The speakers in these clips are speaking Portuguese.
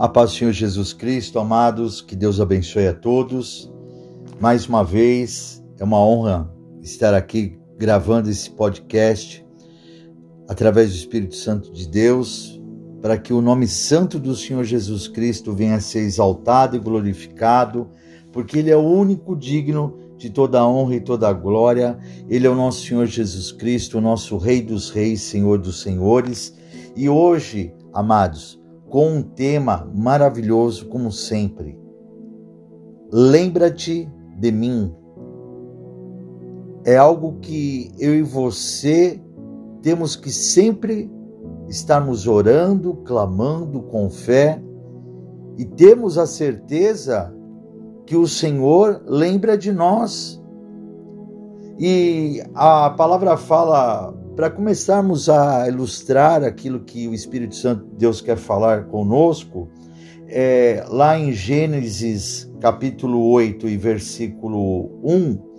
A paz do Senhor Jesus Cristo, amados, que Deus abençoe a todos. Mais uma vez, é uma honra estar aqui gravando esse podcast através do Espírito Santo de Deus, para que o nome santo do Senhor Jesus Cristo venha a ser exaltado e glorificado, porque Ele é o único digno de toda a honra e toda a glória. Ele é o nosso Senhor Jesus Cristo, o nosso Rei dos Reis, Senhor dos Senhores. E hoje, amados, com um tema maravilhoso, como sempre. Lembra-te de mim. É algo que eu e você temos que sempre estarmos orando, clamando com fé e temos a certeza que o Senhor lembra de nós. E a palavra fala para começarmos a ilustrar aquilo que o Espírito Santo Deus quer falar conosco, é, lá em Gênesis capítulo 8 e versículo 1,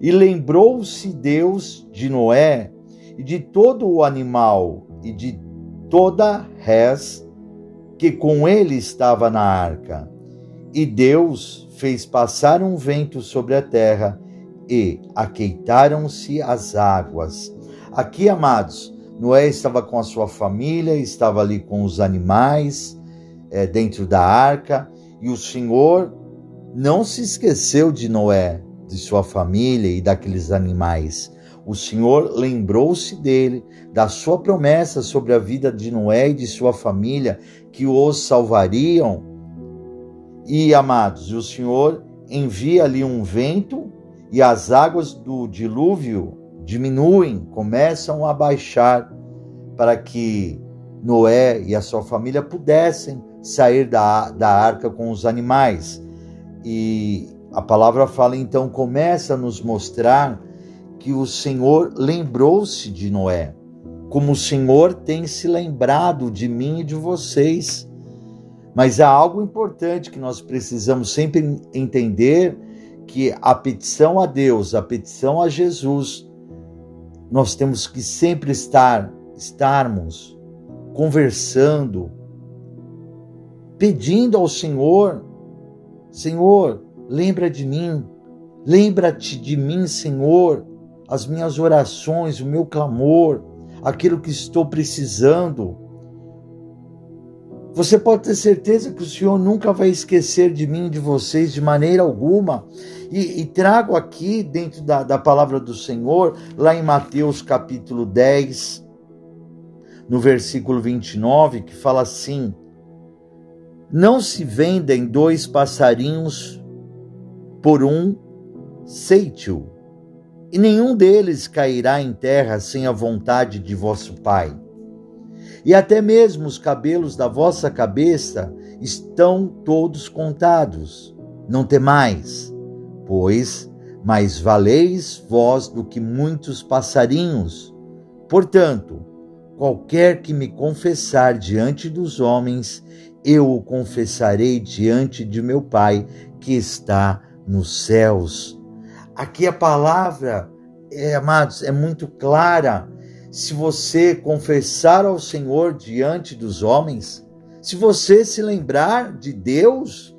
e lembrou-se Deus de Noé e de todo o animal e de toda res que com ele estava na arca. E Deus fez passar um vento sobre a terra e aqueitaram-se as águas Aqui, amados, Noé estava com a sua família, estava ali com os animais é, dentro da arca, e o Senhor não se esqueceu de Noé, de sua família e daqueles animais. O Senhor lembrou-se dele, da sua promessa sobre a vida de Noé e de sua família, que os salvariam. E, amados, o Senhor envia ali um vento e as águas do dilúvio diminuem, começam a baixar para que Noé e a sua família pudessem sair da, da arca com os animais. E a palavra fala então, começa a nos mostrar que o Senhor lembrou-se de Noé, como o Senhor tem se lembrado de mim e de vocês. Mas há algo importante que nós precisamos sempre entender que a petição a Deus, a petição a Jesus, nós temos que sempre estar, estarmos conversando, pedindo ao Senhor, Senhor, lembra de mim, lembra-te de mim, Senhor, as minhas orações, o meu clamor, aquilo que estou precisando. Você pode ter certeza que o Senhor nunca vai esquecer de mim, de vocês, de maneira alguma. E, e trago aqui, dentro da, da palavra do Senhor, lá em Mateus capítulo 10, no versículo 29, que fala assim: Não se vendem dois passarinhos por um ceitio, e nenhum deles cairá em terra sem a vontade de vosso Pai e até mesmo os cabelos da vossa cabeça estão todos contados. Não temais, pois mais valeis vós do que muitos passarinhos. Portanto, qualquer que me confessar diante dos homens, eu o confessarei diante de meu Pai que está nos céus. Aqui a palavra, é, amados, é muito clara se você confessar ao Senhor diante dos homens, se você se lembrar de Deus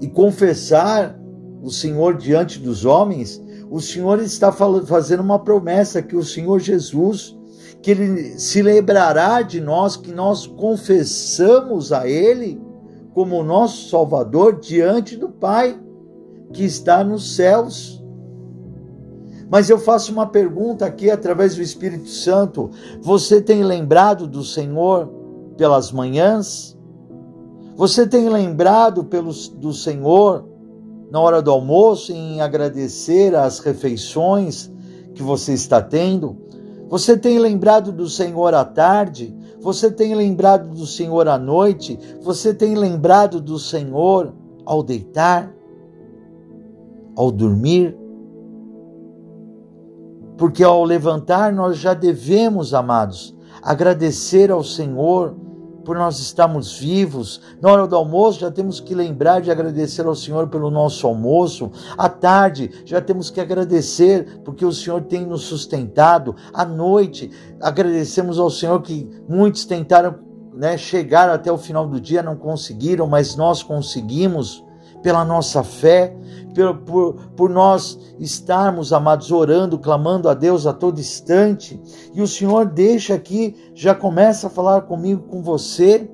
e confessar o Senhor diante dos homens, o Senhor está fazendo uma promessa que o Senhor Jesus, que ele se lembrará de nós, que nós confessamos a ele como nosso Salvador diante do Pai que está nos céus. Mas eu faço uma pergunta aqui através do Espírito Santo: você tem lembrado do Senhor pelas manhãs? Você tem lembrado pelos, do Senhor na hora do almoço em agradecer as refeições que você está tendo? Você tem lembrado do Senhor à tarde? Você tem lembrado do Senhor à noite? Você tem lembrado do Senhor ao deitar? Ao dormir? Porque ao levantar nós já devemos, amados, agradecer ao Senhor por nós estarmos vivos. Na hora do almoço já temos que lembrar de agradecer ao Senhor pelo nosso almoço. À tarde já temos que agradecer porque o Senhor tem nos sustentado. À noite agradecemos ao Senhor que muitos tentaram né, chegar até o final do dia, não conseguiram, mas nós conseguimos pela nossa fé, por, por, por nós estarmos, amados, orando, clamando a Deus a todo instante. E o Senhor deixa aqui, já começa a falar comigo, com você,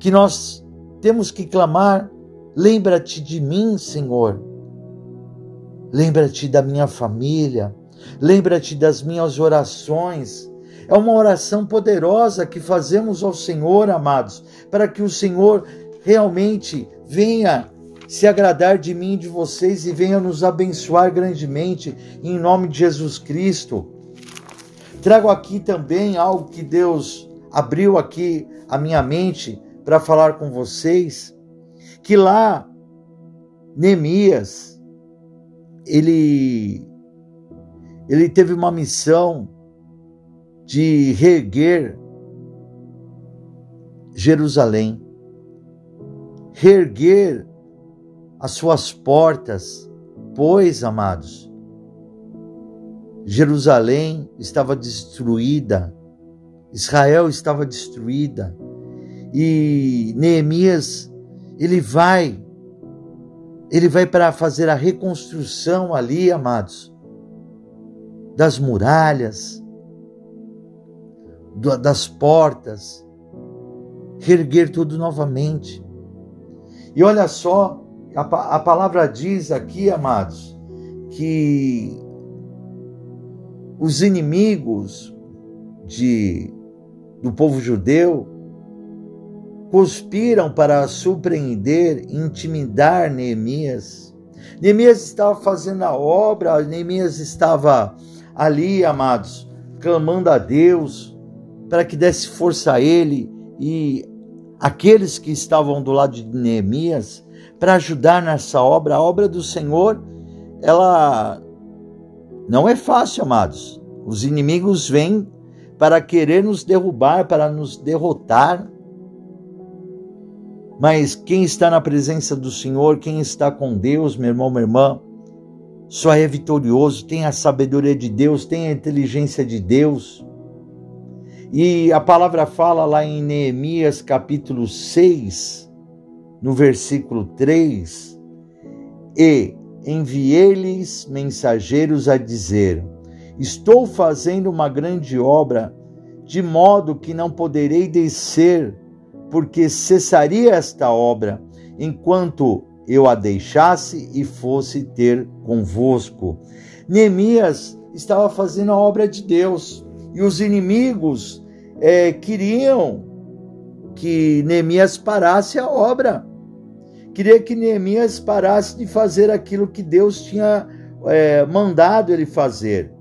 que nós temos que clamar: lembra-te de mim, Senhor. Lembra-te da minha família, lembra-te das minhas orações. É uma oração poderosa que fazemos ao Senhor, amados, para que o Senhor realmente venha se agradar de mim e de vocês e venha nos abençoar grandemente em nome de Jesus Cristo. Trago aqui também algo que Deus abriu aqui a minha mente para falar com vocês, que lá Neemias ele ele teve uma missão de reerguer Jerusalém reerguer as suas portas, pois, amados, Jerusalém estava destruída, Israel estava destruída, e Neemias, ele vai, ele vai para fazer a reconstrução ali, amados, das muralhas, das portas, reerguer tudo novamente. E olha só, a, a palavra diz aqui, amados, que os inimigos de, do povo judeu conspiram para surpreender, intimidar Neemias. Neemias estava fazendo a obra, Neemias estava ali, amados, clamando a Deus para que desse força a ele e aqueles que estavam do lado de Neemias para ajudar nessa obra. A obra do Senhor, ela não é fácil, amados. Os inimigos vêm para querer nos derrubar, para nos derrotar. Mas quem está na presença do Senhor, quem está com Deus, meu irmão, minha irmã, só é vitorioso, tem a sabedoria de Deus, tem a inteligência de Deus. E a palavra fala lá em Neemias capítulo 6, no versículo 3, e enviei-lhes mensageiros a dizer: Estou fazendo uma grande obra, de modo que não poderei descer, porque cessaria esta obra, enquanto eu a deixasse e fosse ter convosco. Neemias estava fazendo a obra de Deus e os inimigos é, queriam que Neemias parasse a obra. Queria que Neemias parasse de fazer aquilo que Deus tinha é, mandado ele fazer.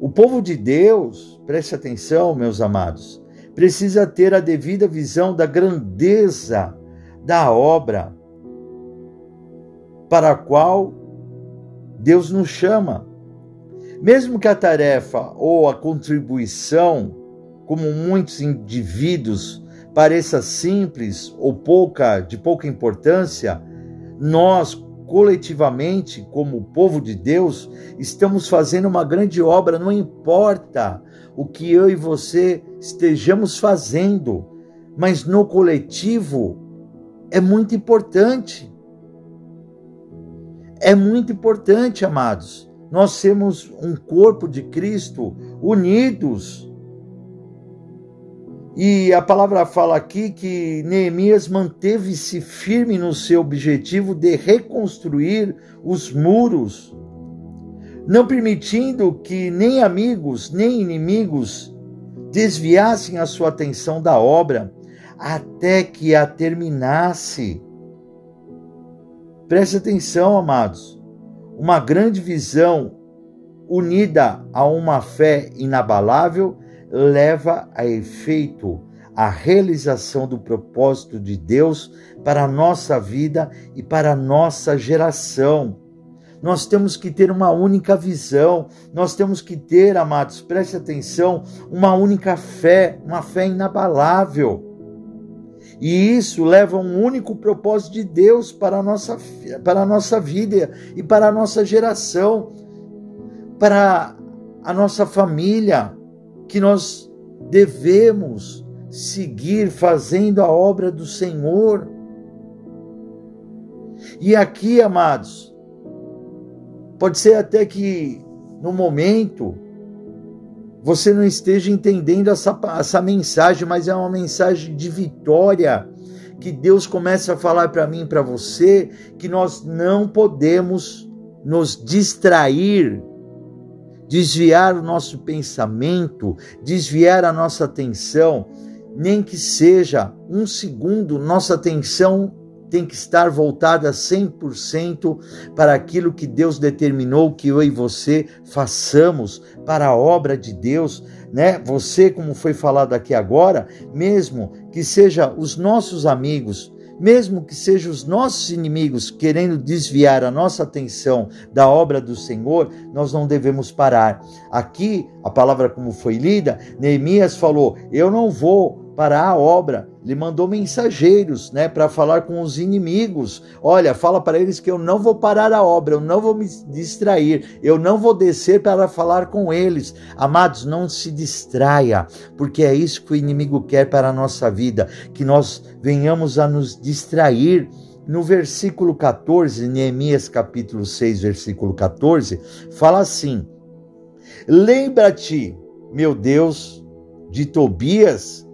O povo de Deus, preste atenção, meus amados, precisa ter a devida visão da grandeza da obra para a qual Deus nos chama. Mesmo que a tarefa ou a contribuição, como muitos indivíduos, pareça simples ou pouca de pouca importância, nós coletivamente, como povo de Deus, estamos fazendo uma grande obra, não importa o que eu e você estejamos fazendo, mas no coletivo é muito importante. É muito importante, amados nós sermos um corpo de Cristo unidos. E a palavra fala aqui que Neemias manteve-se firme no seu objetivo de reconstruir os muros, não permitindo que nem amigos nem inimigos desviassem a sua atenção da obra até que a terminasse. Preste atenção, amados uma grande visão unida a uma fé inabalável leva a efeito a realização do propósito de Deus para a nossa vida e para a nossa geração. Nós temos que ter uma única visão, nós temos que ter, amados, preste atenção, uma única fé, uma fé inabalável. E isso leva a um único propósito de Deus para a nossa, para a nossa vida e para a nossa geração, para a nossa família, que nós devemos seguir fazendo a obra do Senhor. E aqui, amados, pode ser até que no momento você não esteja entendendo essa, essa mensagem, mas é uma mensagem de vitória que Deus começa a falar para mim e para você que nós não podemos nos distrair, desviar o nosso pensamento, desviar a nossa atenção, nem que seja um segundo, nossa atenção tem que estar voltada 100% para aquilo que Deus determinou que eu e você façamos para a obra de Deus, né? Você, como foi falado aqui agora, mesmo que seja os nossos amigos, mesmo que sejam os nossos inimigos querendo desviar a nossa atenção da obra do Senhor, nós não devemos parar. Aqui, a palavra como foi lida, Neemias falou: Eu não vou para a obra. Ele mandou mensageiros, né, para falar com os inimigos. Olha, fala para eles que eu não vou parar a obra, eu não vou me distrair, eu não vou descer para falar com eles. Amados, não se distraia, porque é isso que o inimigo quer para a nossa vida, que nós venhamos a nos distrair. No versículo 14, Neemias capítulo 6, versículo 14, fala assim: Lembra-te, meu Deus, de Tobias,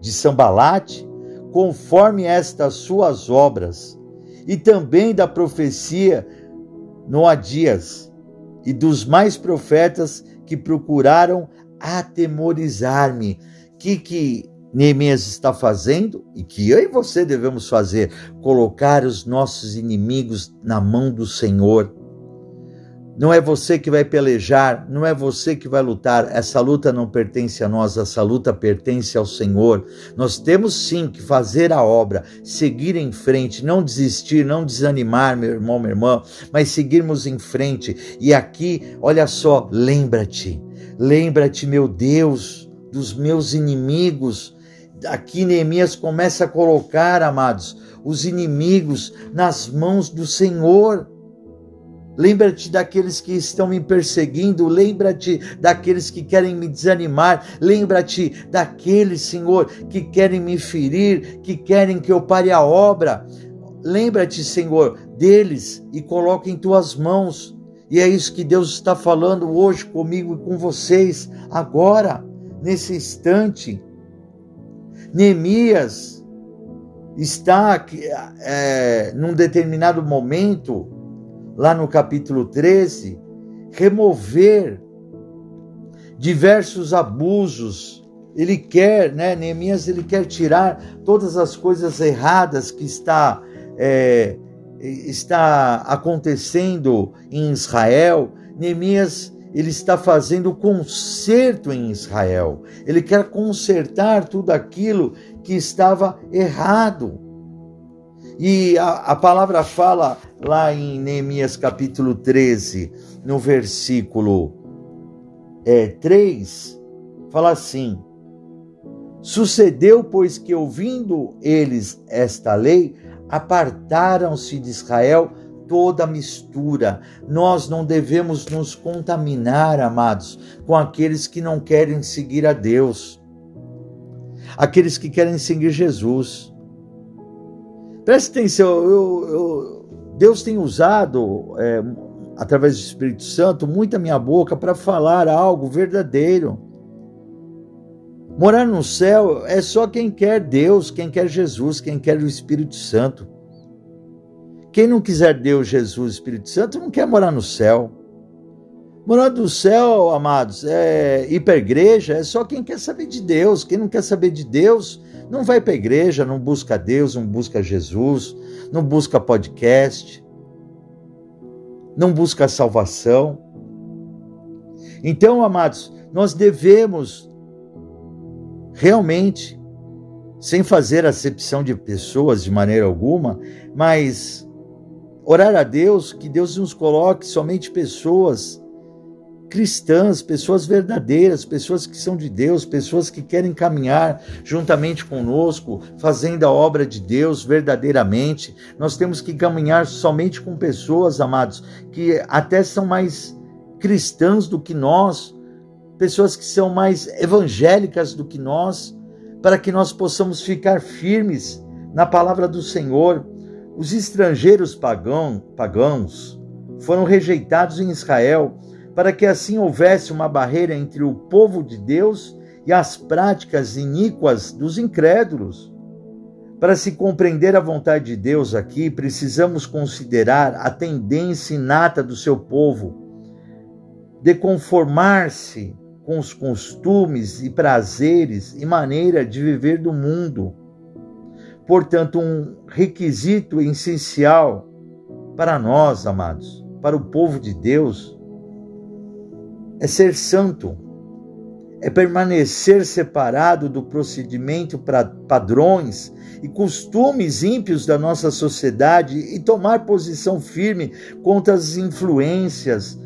de Sambalate, conforme estas suas obras, e também da profecia Noadias e dos mais profetas que procuraram atemorizar-me. Que que Neemias está fazendo e que eu e você devemos fazer? Colocar os nossos inimigos na mão do Senhor não é você que vai pelejar, não é você que vai lutar. Essa luta não pertence a nós, essa luta pertence ao Senhor. Nós temos sim que fazer a obra, seguir em frente, não desistir, não desanimar, meu irmão, minha irmã, mas seguirmos em frente. E aqui, olha só, lembra-te, lembra-te, meu Deus, dos meus inimigos. Aqui Neemias começa a colocar, amados, os inimigos nas mãos do Senhor. Lembra-te daqueles que estão me perseguindo, lembra-te daqueles que querem me desanimar, lembra-te daqueles, Senhor, que querem me ferir, que querem que eu pare a obra. Lembra-te, Senhor, deles e coloca em tuas mãos. E é isso que Deus está falando hoje comigo e com vocês, agora, nesse instante. Neemias está é, num determinado momento lá no capítulo 13, remover diversos abusos. Ele quer, né, Neemias, ele quer tirar todas as coisas erradas que está, é, está acontecendo em Israel. Neemias, ele está fazendo conserto em Israel. Ele quer consertar tudo aquilo que estava errado. E a, a palavra fala lá em Neemias capítulo 13, no versículo é, 3, fala assim: Sucedeu, pois, que ouvindo eles esta lei, apartaram-se de Israel toda mistura. Nós não devemos nos contaminar, amados, com aqueles que não querem seguir a Deus, aqueles que querem seguir Jesus. Preste atenção, eu, eu, Deus tem usado, é, através do Espírito Santo, muito a minha boca para falar algo verdadeiro. Morar no céu é só quem quer Deus, quem quer Jesus, quem quer o Espírito Santo. Quem não quiser Deus, Jesus, Espírito Santo, não quer morar no céu. Morar no céu, amados, é ir para a igreja, é só quem quer saber de Deus. Quem não quer saber de Deus, não vai para a igreja, não busca Deus, não busca Jesus, não busca podcast, não busca salvação. Então, amados, nós devemos realmente, sem fazer acepção de pessoas de maneira alguma, mas orar a Deus que Deus nos coloque somente pessoas cristãs, pessoas verdadeiras, pessoas que são de Deus, pessoas que querem caminhar juntamente conosco, fazendo a obra de Deus verdadeiramente. Nós temos que caminhar somente com pessoas, amados, que até são mais cristãs do que nós, pessoas que são mais evangélicas do que nós, para que nós possamos ficar firmes na palavra do Senhor. Os estrangeiros pagão, pagãos foram rejeitados em Israel, para que assim houvesse uma barreira entre o povo de Deus e as práticas iníquas dos incrédulos. Para se compreender a vontade de Deus aqui, precisamos considerar a tendência inata do seu povo de conformar-se com os costumes e prazeres e maneira de viver do mundo. Portanto, um requisito essencial para nós, amados, para o povo de Deus, é ser santo, é permanecer separado do procedimento para padrões e costumes ímpios da nossa sociedade e tomar posição firme contra as influências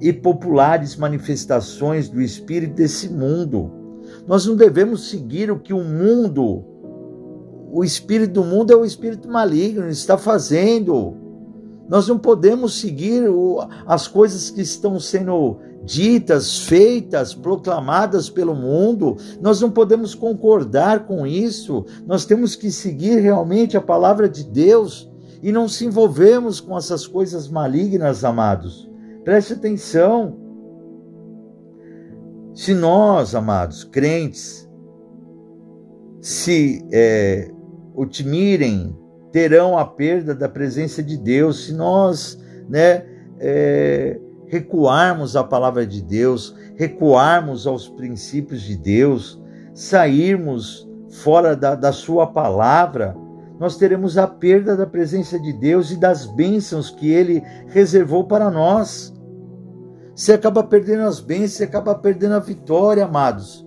e populares manifestações do espírito desse mundo. Nós não devemos seguir o que o mundo, o espírito do mundo é o espírito maligno, está fazendo. Nós não podemos seguir as coisas que estão sendo ditas, feitas, proclamadas pelo mundo. Nós não podemos concordar com isso. Nós temos que seguir realmente a palavra de Deus e não se envolvermos com essas coisas malignas, amados. Preste atenção. Se nós, amados, crentes, se é, otimirem, terão a perda da presença de Deus. Se nós, né, é, recuarmos à palavra de Deus, recuarmos aos princípios de Deus, sairmos fora da, da Sua palavra, nós teremos a perda da presença de Deus e das bênçãos que Ele reservou para nós. Você acaba perdendo as bênçãos, você acaba perdendo a vitória, amados.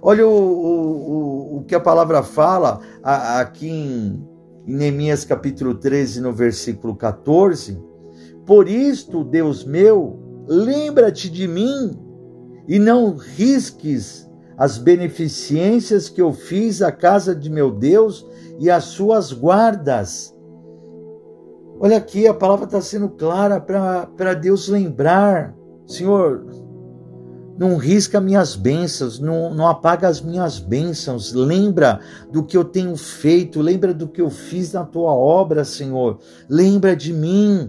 Olha o, o, o que a palavra fala aqui em, em Neemias capítulo 13, no versículo 14. Por isto, Deus meu, lembra-te de mim e não risques as beneficências que eu fiz à casa de meu Deus e às suas guardas Olha aqui, a palavra está sendo clara para Deus lembrar. Senhor, não risca minhas bênçãos, não, não apaga as minhas bênçãos. Lembra do que eu tenho feito, lembra do que eu fiz na tua obra, Senhor. Lembra de mim.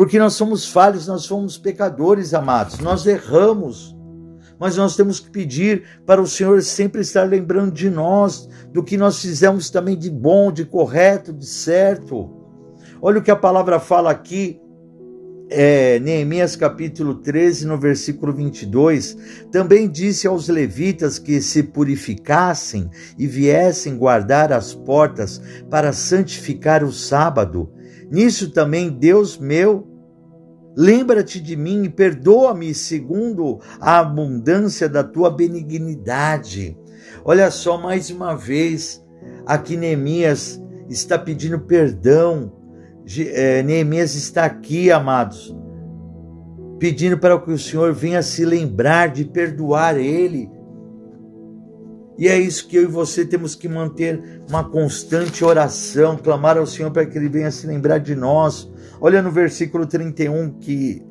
Porque nós somos falhos, nós somos pecadores, amados. Nós erramos. Mas nós temos que pedir para o Senhor sempre estar lembrando de nós, do que nós fizemos também de bom, de correto, de certo. Olha o que a palavra fala aqui, é, Neemias capítulo 13, no versículo 22, também disse aos levitas que se purificassem e viessem guardar as portas para santificar o sábado. Nisso também, Deus meu, lembra-te de mim e perdoa-me segundo a abundância da tua benignidade. Olha só, mais uma vez, aqui Neemias está pedindo perdão é, Neemias está aqui, amados, pedindo para que o Senhor venha se lembrar de perdoar ele. E é isso que eu e você temos que manter uma constante oração, clamar ao Senhor para que ele venha se lembrar de nós. Olha no versículo 31 que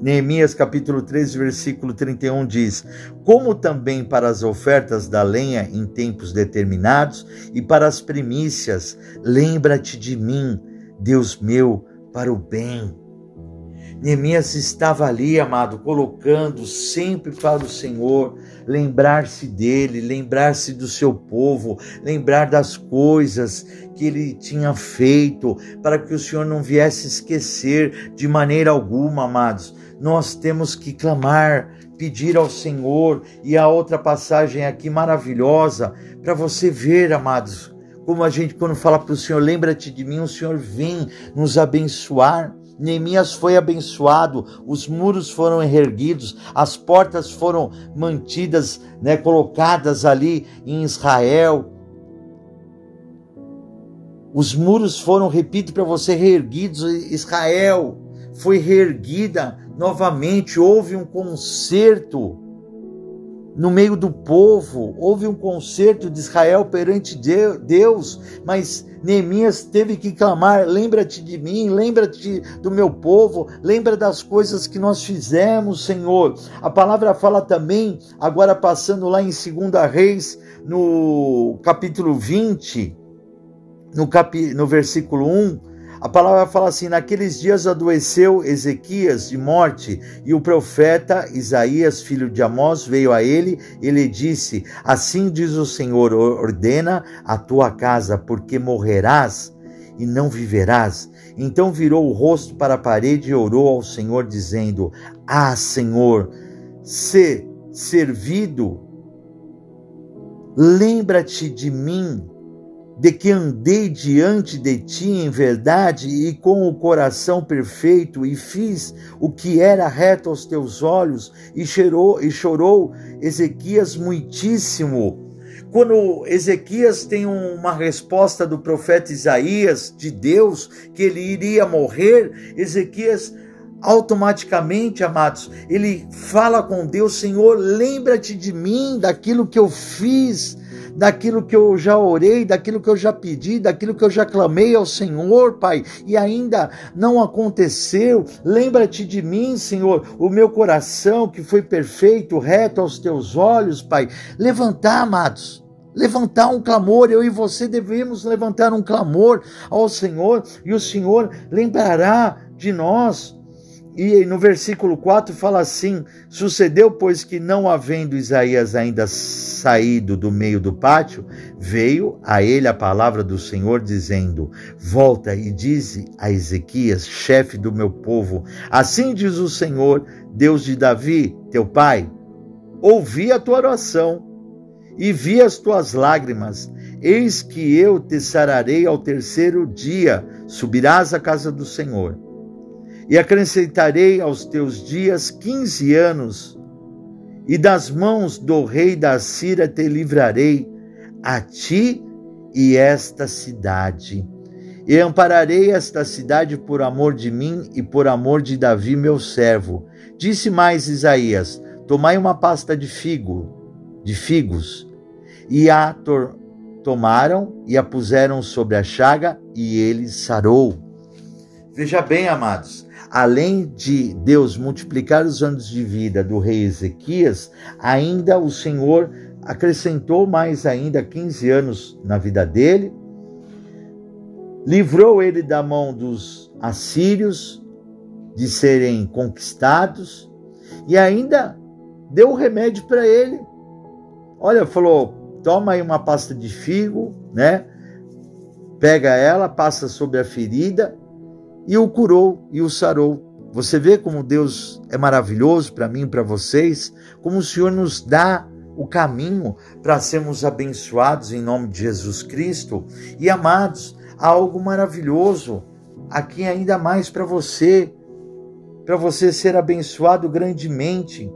Neemias capítulo 13, versículo 31 diz: Como também para as ofertas da lenha em tempos determinados e para as primícias, lembra-te de mim Deus meu, para o bem. Neemias estava ali, amado, colocando sempre para o Senhor, lembrar-se dele, lembrar-se do seu povo, lembrar das coisas que ele tinha feito, para que o Senhor não viesse esquecer de maneira alguma, amados. Nós temos que clamar, pedir ao Senhor, e a outra passagem aqui maravilhosa, para você ver, amados, como a gente, quando fala para o Senhor, lembra-te de mim, o Senhor vem nos abençoar. Neemias foi abençoado, os muros foram erguidos, as portas foram mantidas, né, colocadas ali em Israel. Os muros foram, repito para você, reerguidos. Israel foi reerguida novamente, houve um conserto no meio do povo, houve um concerto de Israel perante Deus, mas Neemias teve que clamar: lembra-te de mim, lembra-te do meu povo, lembra das coisas que nós fizemos, Senhor. A palavra fala também, agora passando lá em 2 Reis, no capítulo 20, no, capi, no versículo 1 a palavra fala assim: Naqueles dias adoeceu Ezequias de morte, e o profeta Isaías, filho de Amós, veio a ele. Ele disse: Assim diz o Senhor: ordena a tua casa, porque morrerás e não viverás. Então virou o rosto para a parede e orou ao Senhor, dizendo: Ah, Senhor, se servido, lembra-te de mim de que andei diante de ti em verdade e com o coração perfeito e fiz o que era reto aos teus olhos e chorou e chorou Ezequias muitíssimo. Quando Ezequias tem uma resposta do profeta Isaías de Deus que ele iria morrer, Ezequias automaticamente, amados, ele fala com Deus: Senhor, lembra-te de mim, daquilo que eu fiz daquilo que eu já orei, daquilo que eu já pedi, daquilo que eu já clamei ao Senhor, Pai, e ainda não aconteceu. Lembra-te de mim, Senhor, o meu coração que foi perfeito, reto aos teus olhos, Pai. Levantar, amados levantar um clamor, eu e você devemos levantar um clamor ao Senhor, e o Senhor lembrará de nós. E no versículo 4 fala assim: Sucedeu, pois, que não havendo Isaías ainda saído do meio do pátio, veio a ele a palavra do Senhor, dizendo: Volta e dize a Ezequias, chefe do meu povo: Assim diz o Senhor, Deus de Davi, teu pai: Ouvi a tua oração e vi as tuas lágrimas. Eis que eu te sararei ao terceiro dia, subirás à casa do Senhor e acrescentarei aos teus dias quinze anos, e das mãos do rei da Síria te livrarei, a ti e esta cidade. E ampararei esta cidade por amor de mim e por amor de Davi, meu servo. Disse mais Isaías: Tomai uma pasta de figo, de figos, e a tomaram e a puseram sobre a chaga, e ele sarou. Veja bem, amados, além de Deus multiplicar os anos de vida do rei Ezequias, ainda o Senhor acrescentou mais ainda 15 anos na vida dele, livrou ele da mão dos assírios de serem conquistados e ainda deu remédio para ele. Olha, falou: toma aí uma pasta de figo, né? Pega ela, passa sobre a ferida e o curou e o sarou. Você vê como Deus é maravilhoso para mim e para vocês, como o Senhor nos dá o caminho para sermos abençoados em nome de Jesus Cristo. E amados, há algo maravilhoso aqui ainda mais para você, para você ser abençoado grandemente.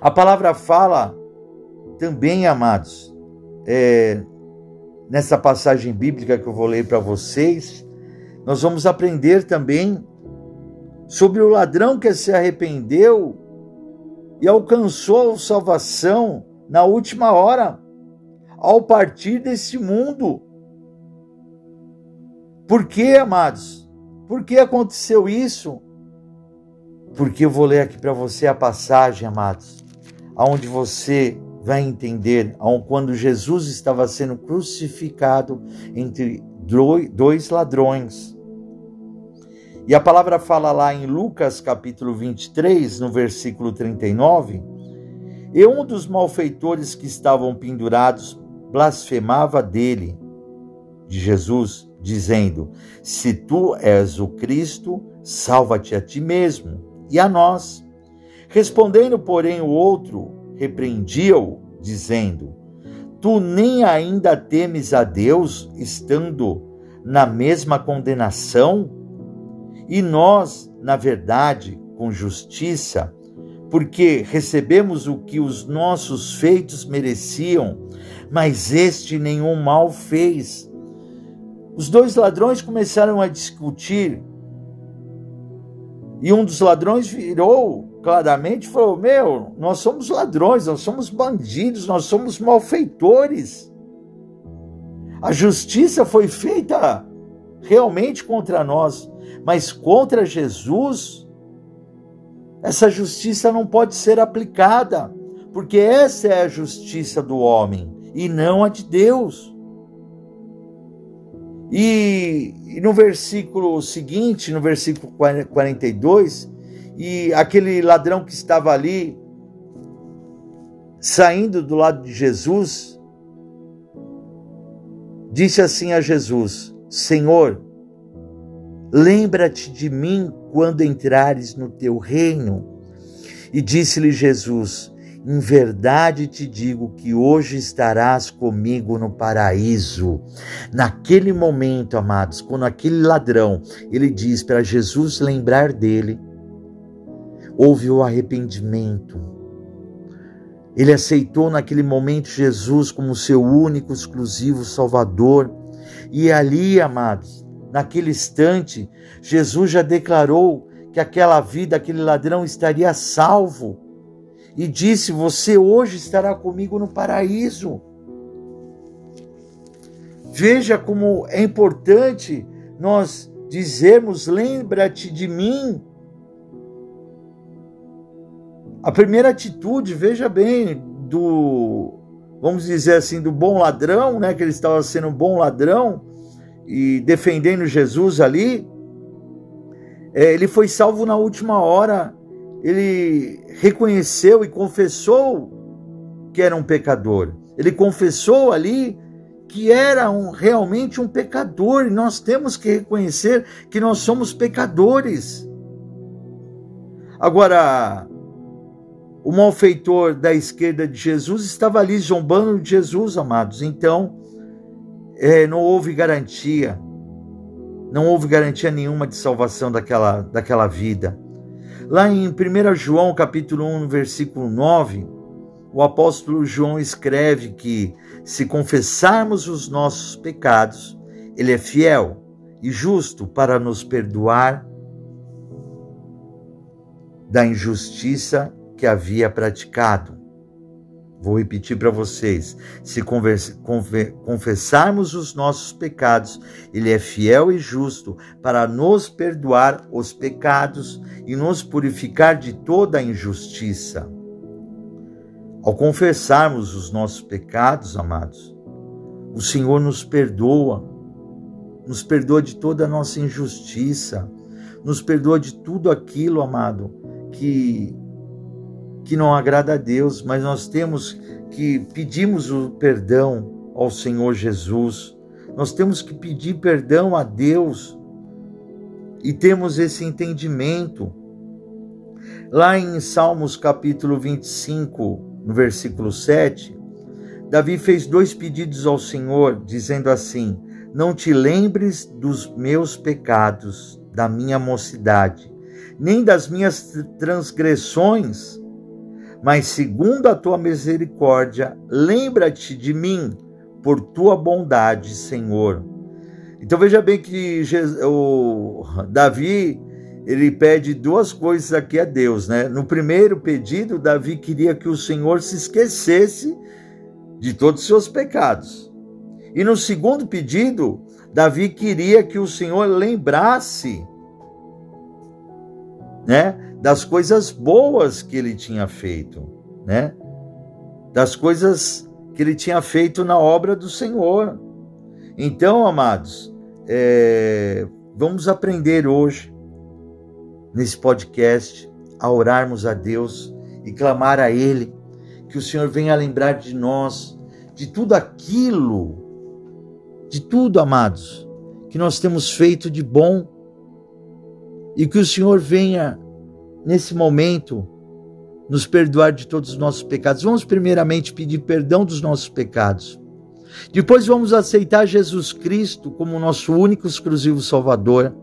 A palavra fala também, amados, é, nessa passagem bíblica que eu vou ler para vocês, nós vamos aprender também sobre o ladrão que se arrependeu e alcançou salvação na última hora, ao partir desse mundo. Por que, amados? Por que aconteceu isso? Porque eu vou ler aqui para você a passagem, amados, aonde você vai entender quando Jesus estava sendo crucificado entre dois ladrões. E a palavra fala lá em Lucas capítulo 23, no versículo 39, e um dos malfeitores que estavam pendurados blasfemava dele, de Jesus, dizendo: Se tu és o Cristo, salva-te a ti mesmo e a nós. Respondendo, porém, o outro repreendia-o, dizendo: Tu nem ainda temes a Deus, estando na mesma condenação? E nós, na verdade, com justiça, porque recebemos o que os nossos feitos mereciam, mas este nenhum mal fez. Os dois ladrões começaram a discutir, e um dos ladrões virou claramente, falou: Meu, nós somos ladrões, nós somos bandidos, nós somos malfeitores. A justiça foi feita realmente contra nós, mas contra Jesus, essa justiça não pode ser aplicada, porque essa é a justiça do homem e não a de Deus. E, e no versículo seguinte, no versículo 42, e aquele ladrão que estava ali, saindo do lado de Jesus, disse assim a Jesus: Senhor, lembra-te de mim quando entrares no teu reino. E disse-lhe Jesus: em verdade te digo que hoje estarás comigo no paraíso. Naquele momento, amados, quando aquele ladrão, ele diz para Jesus lembrar dele, houve o arrependimento. Ele aceitou naquele momento Jesus como seu único, exclusivo Salvador. E ali, amados, naquele instante, Jesus já declarou que aquela vida, aquele ladrão estaria salvo e disse: Você hoje estará comigo no paraíso. Veja como é importante nós dizermos: Lembra-te de mim. A primeira atitude, veja bem, do, vamos dizer assim, do bom ladrão, né, que ele estava sendo um bom ladrão e defendendo Jesus ali, é, ele foi salvo na última hora ele reconheceu e confessou que era um pecador. Ele confessou ali que era um, realmente um pecador e nós temos que reconhecer que nós somos pecadores. Agora, o malfeitor da esquerda de Jesus estava ali zombando de Jesus, amados. Então, é, não houve garantia, não houve garantia nenhuma de salvação daquela, daquela vida. Lá em 1 João capítulo 1, versículo 9, o apóstolo João escreve que se confessarmos os nossos pecados, ele é fiel e justo para nos perdoar da injustiça que havia praticado Vou repetir para vocês: se confessarmos os nossos pecados, Ele é fiel e justo para nos perdoar os pecados e nos purificar de toda a injustiça. Ao confessarmos os nossos pecados, amados, o Senhor nos perdoa, nos perdoa de toda a nossa injustiça, nos perdoa de tudo aquilo, amado, que que não agrada a Deus, mas nós temos que pedimos o perdão ao Senhor Jesus. Nós temos que pedir perdão a Deus e temos esse entendimento. Lá em Salmos capítulo 25, no versículo 7, Davi fez dois pedidos ao Senhor, dizendo assim: Não te lembres dos meus pecados, da minha mocidade, nem das minhas transgressões mas segundo a tua misericórdia, lembra-te de mim por tua bondade, Senhor. Então veja bem que o Davi ele pede duas coisas aqui a Deus, né? No primeiro pedido, Davi queria que o Senhor se esquecesse de todos os seus pecados. E no segundo pedido, Davi queria que o Senhor lembrasse, né? das coisas boas que ele tinha feito, né? Das coisas que ele tinha feito na obra do Senhor. Então, amados, é, vamos aprender hoje, nesse podcast, a orarmos a Deus e clamar a Ele, que o Senhor venha lembrar de nós, de tudo aquilo, de tudo, amados, que nós temos feito de bom, e que o Senhor venha nesse momento, nos perdoar de todos os nossos pecados. Vamos primeiramente pedir perdão dos nossos pecados. Depois vamos aceitar Jesus Cristo como nosso único exclusivo Salvador.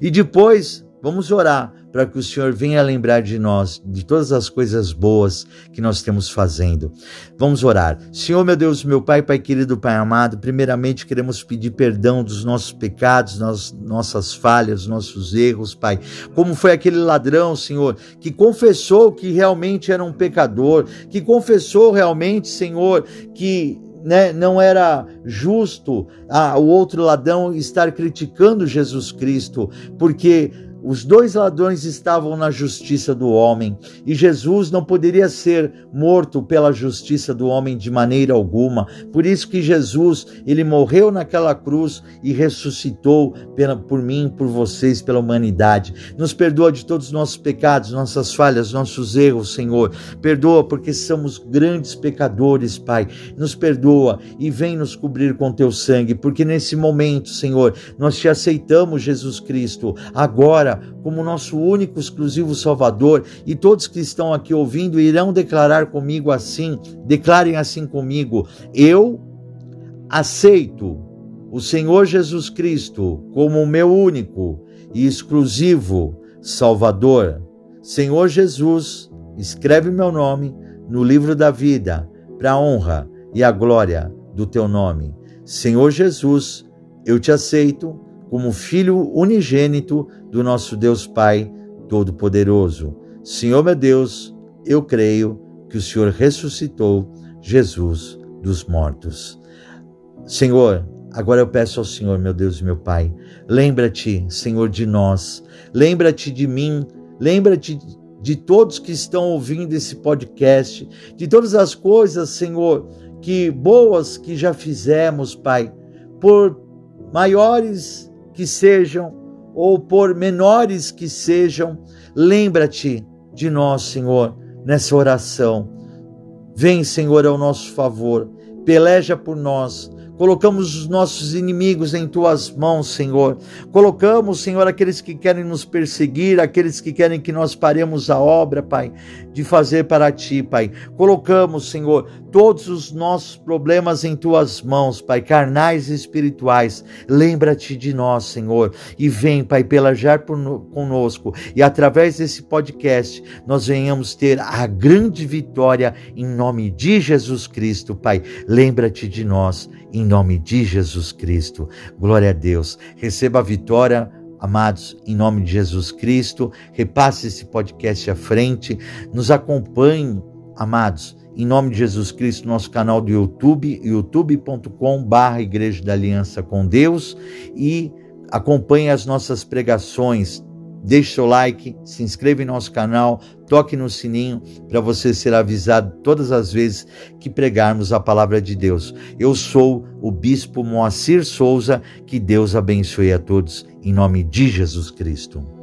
E depois vamos orar para que o Senhor venha lembrar de nós, de todas as coisas boas que nós temos fazendo. Vamos orar. Senhor, meu Deus, meu Pai, Pai querido, Pai amado, primeiramente queremos pedir perdão dos nossos pecados, nossas falhas, nossos erros, Pai. Como foi aquele ladrão, Senhor, que confessou que realmente era um pecador, que confessou realmente, Senhor, que né, não era justo ah, o outro ladrão estar criticando Jesus Cristo, porque os dois ladrões estavam na justiça do homem e Jesus não poderia ser morto pela justiça do homem de maneira alguma. Por isso que Jesus, ele morreu naquela cruz e ressuscitou pela, por mim, por vocês, pela humanidade. Nos perdoa de todos os nossos pecados, nossas falhas, nossos erros, Senhor. Perdoa porque somos grandes pecadores, Pai. Nos perdoa e vem nos cobrir com teu sangue, porque nesse momento, Senhor, nós te aceitamos, Jesus Cristo. Agora como nosso único exclusivo Salvador, e todos que estão aqui ouvindo irão declarar comigo assim, declarem assim comigo: eu aceito o Senhor Jesus Cristo como o meu único e exclusivo Salvador. Senhor Jesus, escreve meu nome no livro da vida, para a honra e a glória do teu nome. Senhor Jesus, eu te aceito como filho unigênito do nosso Deus Pai Todo-Poderoso. Senhor meu Deus, eu creio que o Senhor ressuscitou Jesus dos mortos. Senhor, agora eu peço ao Senhor, meu Deus e meu Pai, lembra-te, Senhor, de nós, lembra-te de mim, lembra-te de todos que estão ouvindo esse podcast, de todas as coisas, Senhor, que boas que já fizemos, Pai, por maiores que sejam, ou por menores que sejam, lembra-te de nós, Senhor, nessa oração. Vem, Senhor, ao nosso favor, peleja por nós, Colocamos os nossos inimigos em tuas mãos, Senhor. Colocamos, Senhor, aqueles que querem nos perseguir, aqueles que querem que nós paremos a obra, Pai, de fazer para ti, Pai. Colocamos, Senhor, todos os nossos problemas em tuas mãos, Pai, carnais e espirituais. Lembra-te de nós, Senhor, e vem, Pai, pelajar por, conosco e através desse podcast nós venhamos ter a grande vitória em nome de Jesus Cristo, Pai. Lembra-te de nós em nome de Jesus Cristo. Glória a Deus. Receba a vitória, amados, em nome de Jesus Cristo. Repasse esse podcast à frente. Nos acompanhe, amados, em nome de Jesus Cristo, nosso canal do YouTube, youtube.com/barra Igreja da Aliança com Deus e acompanhe as nossas pregações Deixe seu like, se inscreva em nosso canal, toque no sininho para você ser avisado todas as vezes que pregarmos a palavra de Deus. Eu sou o bispo Moacir Souza, que Deus abençoe a todos em nome de Jesus Cristo.